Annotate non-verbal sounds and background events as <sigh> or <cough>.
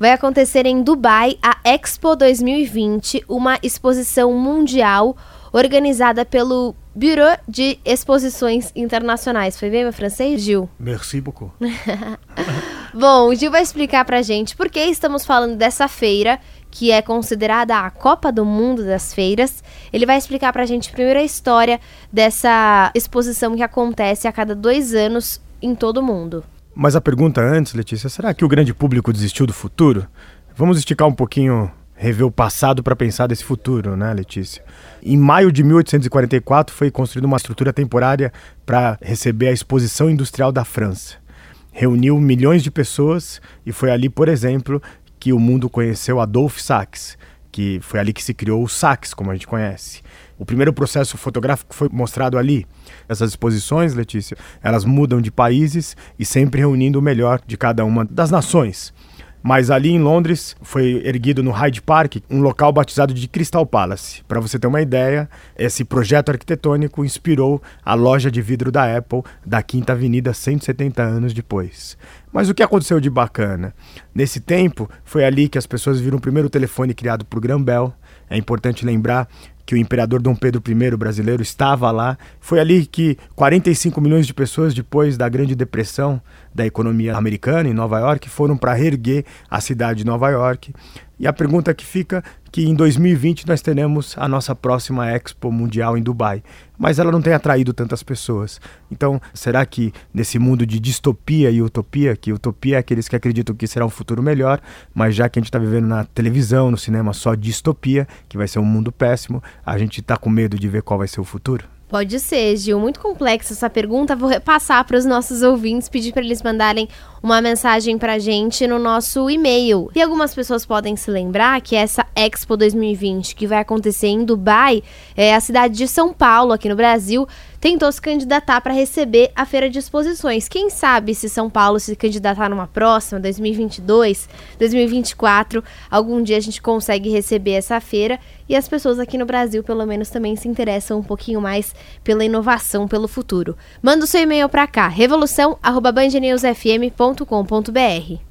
vai acontecer em Dubai a Expo 2020, uma exposição mundial organizada pelo Bureau de Exposições Internacionais. Foi bem meu francês, Gil? <laughs> Merci beaucoup. Bom, o Gil vai explicar pra gente por que estamos falando dessa feira, que é considerada a Copa do Mundo das Feiras. Ele vai explicar pra gente primeiro a história dessa exposição que acontece a cada dois anos em todo o mundo. Mas a pergunta antes, Letícia, será que o grande público desistiu do futuro? Vamos esticar um pouquinho, rever o passado para pensar desse futuro, né, Letícia? Em maio de 1844 foi construída uma estrutura temporária para receber a Exposição Industrial da França. Reuniu milhões de pessoas e foi ali, por exemplo, que o mundo conheceu Adolphe Sax, que foi ali que se criou o Sax, como a gente conhece. O primeiro processo fotográfico foi mostrado ali. Essas exposições, Letícia, elas mudam de países e sempre reunindo o melhor de cada uma das nações. Mas ali em Londres foi erguido no Hyde Park um local batizado de Crystal Palace. Para você ter uma ideia, esse projeto arquitetônico inspirou a loja de vidro da Apple da Quinta Avenida 170 anos depois. Mas o que aconteceu de bacana? Nesse tempo, foi ali que as pessoas viram o primeiro telefone criado por Graham Bell. É importante lembrar que o imperador Dom Pedro I brasileiro estava lá. Foi ali que 45 milhões de pessoas, depois da Grande Depressão da economia americana em Nova York, foram para reerguer a cidade de Nova York. E a pergunta que fica que em 2020 nós teremos a nossa próxima Expo Mundial em Dubai, mas ela não tem atraído tantas pessoas. Então, será que nesse mundo de distopia e utopia, que utopia é aqueles que acreditam que será um futuro melhor, mas já que a gente está vivendo na televisão, no cinema só distopia, que vai ser um mundo péssimo, a gente está com medo de ver qual vai ser o futuro? Pode ser, Gil. Muito complexa essa pergunta. Vou repassar para os nossos ouvintes, pedir para eles mandarem uma mensagem para gente no nosso e-mail. E algumas pessoas podem se lembrar que essa Expo 2020, que vai acontecer em Dubai, é a cidade de São Paulo, aqui no Brasil, tentou se candidatar para receber a feira de exposições. Quem sabe se São Paulo se candidatar numa próxima, 2022, 2024, algum dia a gente consegue receber essa feira e as pessoas aqui no Brasil, pelo menos, também se interessam um pouquinho mais pela inovação, pelo futuro. Manda o seu e-mail para cá, revolução@bandnewsfm.com.br.